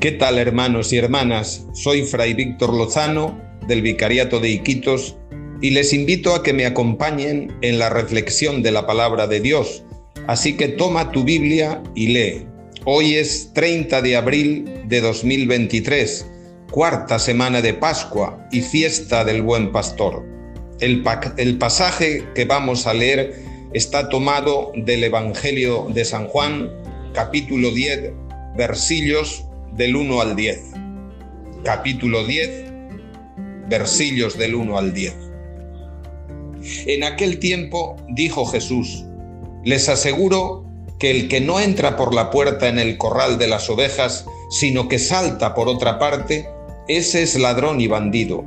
¿Qué tal hermanos y hermanas? Soy Fray Víctor Lozano del Vicariato de Iquitos y les invito a que me acompañen en la reflexión de la palabra de Dios. Así que toma tu Biblia y lee. Hoy es 30 de abril de 2023, cuarta semana de Pascua y fiesta del Buen Pastor. El, pasaje que vamos a leer está tomado del Evangelio de San Juan, capítulo 10, versillos del 1 al 10. Capítulo 10, versillos del 1 al 10. En aquel tiempo dijo Jesús, les aseguro que el que no entra por la puerta en el corral de las ovejas, sino que salta por otra parte, ese es ladrón y bandido.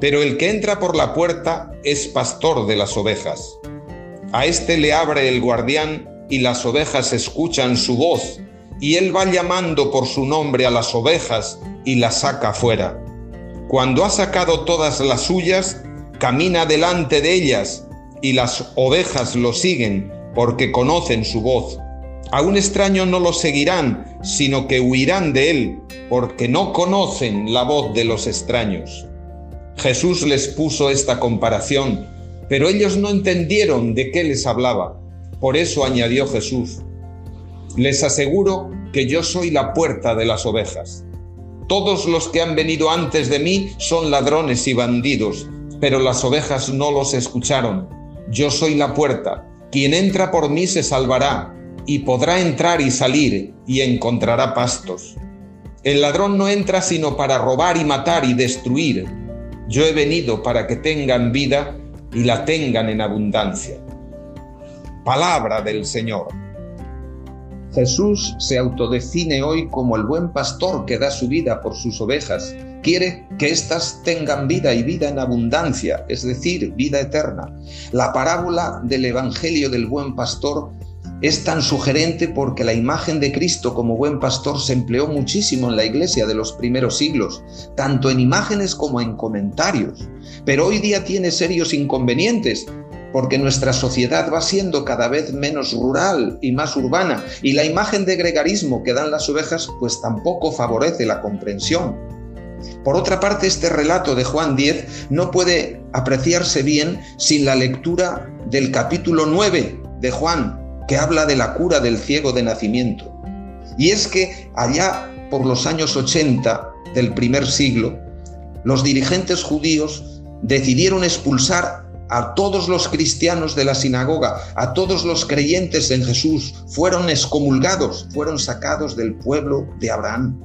Pero el que entra por la puerta es pastor de las ovejas. A éste le abre el guardián y las ovejas escuchan su voz y él va llamando por su nombre a las ovejas y las saca fuera. Cuando ha sacado todas las suyas, camina delante de ellas y las ovejas lo siguen porque conocen su voz. A un extraño no lo seguirán, sino que huirán de él, porque no conocen la voz de los extraños. Jesús les puso esta comparación, pero ellos no entendieron de qué les hablaba. Por eso añadió Jesús, les aseguro que yo soy la puerta de las ovejas. Todos los que han venido antes de mí son ladrones y bandidos, pero las ovejas no los escucharon. Yo soy la puerta. Quien entra por mí se salvará, y podrá entrar y salir, y encontrará pastos. El ladrón no entra sino para robar y matar y destruir. Yo he venido para que tengan vida y la tengan en abundancia. Palabra del Señor. Jesús se autodefine hoy como el buen pastor que da su vida por sus ovejas. Quiere que éstas tengan vida y vida en abundancia, es decir, vida eterna. La parábola del Evangelio del buen pastor es tan sugerente porque la imagen de Cristo como buen pastor se empleó muchísimo en la iglesia de los primeros siglos, tanto en imágenes como en comentarios. Pero hoy día tiene serios inconvenientes porque nuestra sociedad va siendo cada vez menos rural y más urbana, y la imagen de gregarismo que dan las ovejas pues tampoco favorece la comprensión. Por otra parte, este relato de Juan 10 no puede apreciarse bien sin la lectura del capítulo 9 de Juan, que habla de la cura del ciego de nacimiento. Y es que allá por los años 80 del primer siglo, los dirigentes judíos decidieron expulsar a todos los cristianos de la sinagoga, a todos los creyentes en Jesús, fueron excomulgados, fueron sacados del pueblo de Abraham.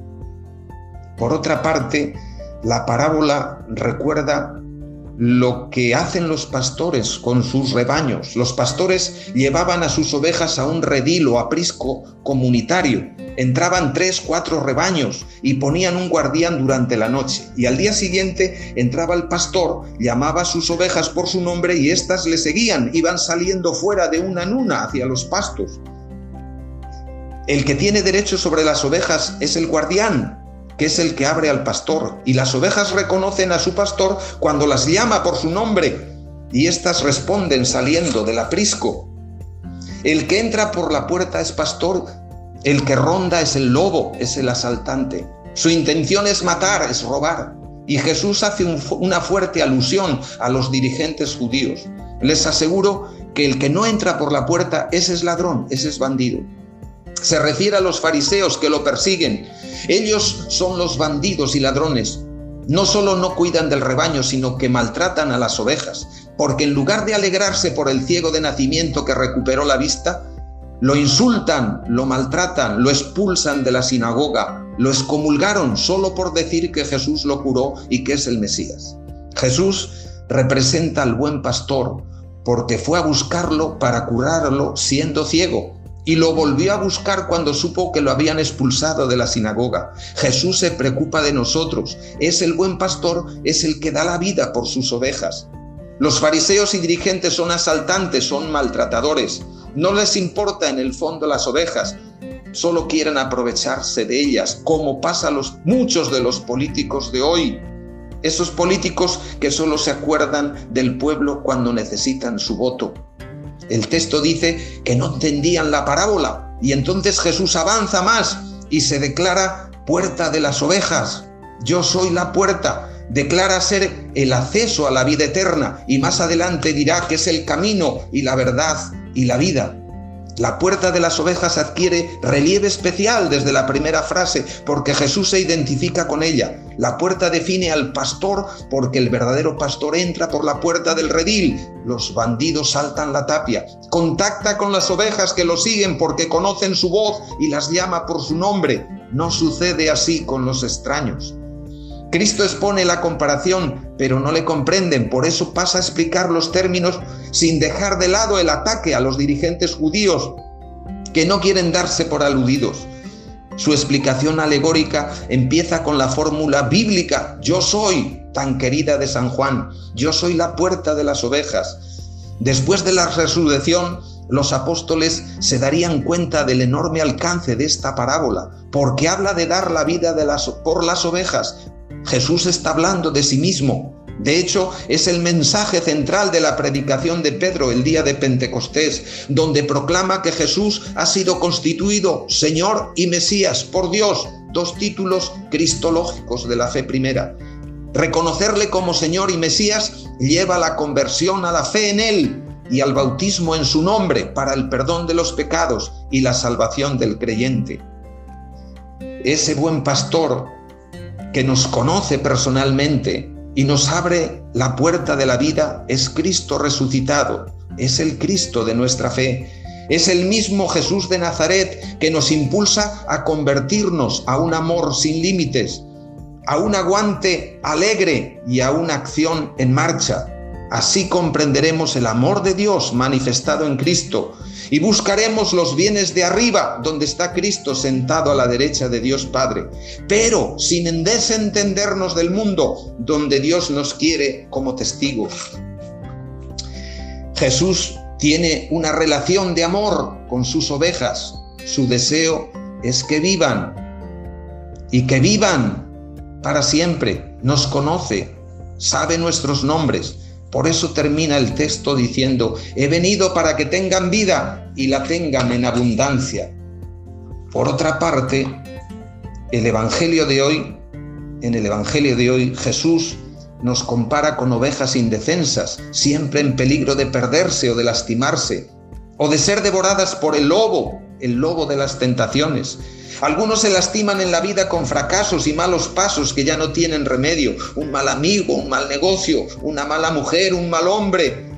Por otra parte, la parábola recuerda lo que hacen los pastores con sus rebaños. Los pastores llevaban a sus ovejas a un redil o aprisco comunitario. Entraban tres, cuatro rebaños y ponían un guardián durante la noche. Y al día siguiente entraba el pastor, llamaba a sus ovejas por su nombre y éstas le seguían, iban saliendo fuera de una en una hacia los pastos. El que tiene derecho sobre las ovejas es el guardián, que es el que abre al pastor, y las ovejas reconocen a su pastor cuando las llama por su nombre, y éstas responden saliendo del aprisco. El que entra por la puerta es pastor, el que ronda es el lobo, es el asaltante. Su intención es matar, es robar. Y Jesús hace una fuerte alusión a los dirigentes judíos. Les aseguro que el que no entra por la puerta, ese es ladrón, ese es bandido. Se refiere a los fariseos que lo persiguen ellos son los bandidos y ladrones. No solo no cuidan del rebaño, sino que maltratan a las ovejas, porque en lugar de alegrarse por el ciego de nacimiento que recuperó la vista, lo insultan, lo maltratan, lo expulsan de la sinagoga, lo excomulgaron solo por decir que Jesús lo curó y que es el Mesías. Jesús representa al buen pastor porque fue a buscarlo para curarlo siendo ciego y lo volvió a buscar cuando supo que lo habían expulsado de la sinagoga. Jesús se preocupa de nosotros, es el buen pastor, es el que da la vida por sus ovejas. Los fariseos y dirigentes son asaltantes, son maltratadores, no les importa en el fondo las ovejas, solo quieren aprovecharse de ellas, como pasa a los muchos de los políticos de hoy. Esos políticos que solo se acuerdan del pueblo cuando necesitan su voto. El texto dice que no entendían la parábola y entonces Jesús avanza más y se declara puerta de las ovejas. Yo soy la puerta. Declara ser el acceso a la vida eterna y más adelante dirá que es el camino y la verdad y la vida. La puerta de las ovejas adquiere relieve especial desde la primera frase porque Jesús se identifica con ella. La puerta define al pastor porque el verdadero pastor entra por la puerta del redil. Los bandidos saltan la tapia. Contacta con las ovejas que lo siguen porque conocen su voz y las llama por su nombre. No sucede así con los extraños. Cristo expone la comparación, pero no le comprenden, por eso pasa a explicar los términos sin dejar de lado el ataque a los dirigentes judíos que no quieren darse por aludidos. Su explicación alegórica empieza con la fórmula bíblica, yo soy, tan querida de San Juan, yo soy la puerta de las ovejas. Después de la resurrección, los apóstoles se darían cuenta del enorme alcance de esta parábola, porque habla de dar la vida de por las ovejas, Jesús está hablando de sí mismo. De hecho, es el mensaje central de la predicación de Pedro el día de Pentecostés, donde proclama que Jesús ha sido constituido Señor y Mesías por Dios, dos títulos cristológicos de la fe primera. Reconocerle como Señor y Mesías lleva la conversión a la fe en Él y al bautismo en su nombre para el perdón de los pecados y la salvación del creyente. Ese buen pastor que nos conoce personalmente y nos abre la puerta de la vida es Cristo resucitado, es el Cristo de nuestra fe. Es el mismo Jesús de Nazaret que nos impulsa a convertirnos a un amor sin límites, a un aguante alegre y a una acción en marcha. Así comprenderemos el amor de Dios manifestado en Cristo y buscaremos los bienes de arriba, donde está Cristo sentado a la derecha de Dios Padre, pero sin desentendernos del mundo, donde Dios nos quiere como testigos. Jesús tiene una relación de amor con sus ovejas. Su deseo es que vivan y que vivan para siempre. Nos conoce, sabe nuestros nombres por eso termina el texto diciendo, he venido para que tengan vida y la tengan en abundancia. Por otra parte, el Evangelio de hoy, en el Evangelio de hoy, Jesús nos compara con ovejas indefensas, siempre en peligro de perderse o de lastimarse, o de ser devoradas por el lobo, el lobo de las tentaciones. Algunos se lastiman en la vida con fracasos y malos pasos que ya no tienen remedio. Un mal amigo, un mal negocio, una mala mujer, un mal hombre.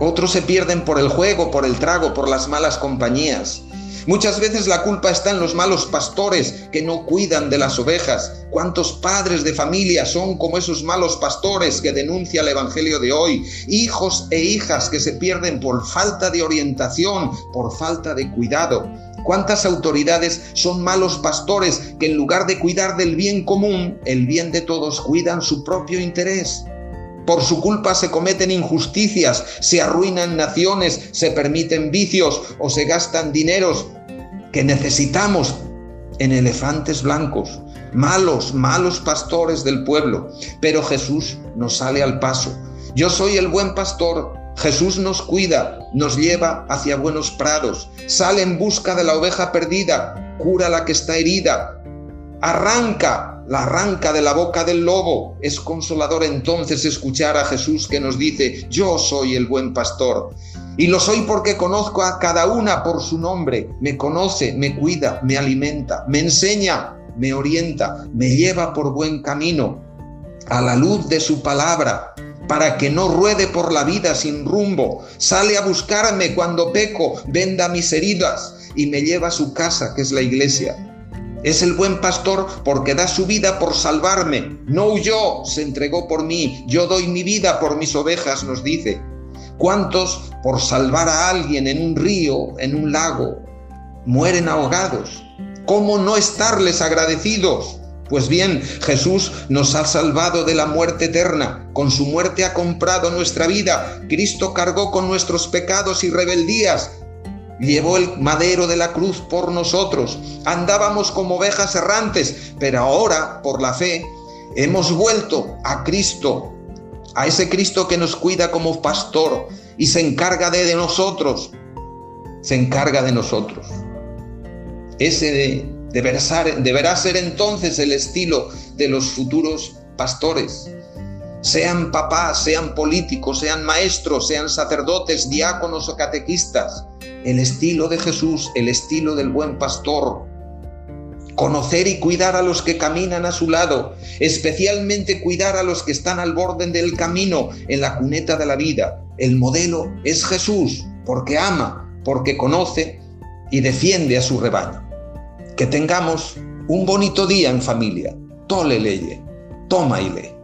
Otros se pierden por el juego, por el trago, por las malas compañías. Muchas veces la culpa está en los malos pastores que no cuidan de las ovejas. ¿Cuántos padres de familia son como esos malos pastores que denuncia el Evangelio de hoy? Hijos e hijas que se pierden por falta de orientación, por falta de cuidado. ¿Cuántas autoridades son malos pastores que en lugar de cuidar del bien común, el bien de todos, cuidan su propio interés? Por su culpa se cometen injusticias, se arruinan naciones, se permiten vicios o se gastan dineros que necesitamos en elefantes blancos, malos, malos pastores del pueblo. Pero Jesús nos sale al paso. Yo soy el buen pastor, Jesús nos cuida, nos lleva hacia buenos prados, sale en busca de la oveja perdida, cura la que está herida, arranca, la arranca de la boca del lobo. Es consolador entonces escuchar a Jesús que nos dice, yo soy el buen pastor. Y lo soy porque conozco a cada una por su nombre. Me conoce, me cuida, me alimenta, me enseña, me orienta, me lleva por buen camino, a la luz de su palabra, para que no ruede por la vida sin rumbo. Sale a buscarme cuando peco, venda mis heridas y me lleva a su casa, que es la iglesia. Es el buen pastor porque da su vida por salvarme. No huyó, se entregó por mí. Yo doy mi vida por mis ovejas, nos dice. ¿Cuántos por salvar a alguien en un río, en un lago, mueren ahogados? ¿Cómo no estarles agradecidos? Pues bien, Jesús nos ha salvado de la muerte eterna. Con su muerte ha comprado nuestra vida. Cristo cargó con nuestros pecados y rebeldías. Llevó el madero de la cruz por nosotros. Andábamos como ovejas errantes, pero ahora, por la fe, hemos vuelto a Cristo, a ese Cristo que nos cuida como pastor y se encarga de, nosotros. Se encarga de nosotros. Ese Deberá ser, entonces el estilo de los futuros pastores. Sean papás, sean políticos, sean maestros, sean sacerdotes, diáconos o catequistas. El estilo de Jesús, el estilo del buen pastor. Conocer y cuidar a los que caminan a su lado, especialmente cuidar a los que están al borde del camino, en la cuneta de la vida. El modelo es Jesús, porque ama, porque conoce y defiende a su rebaño. Que tengamos un bonito día en familia. Tole leye, toma y lee.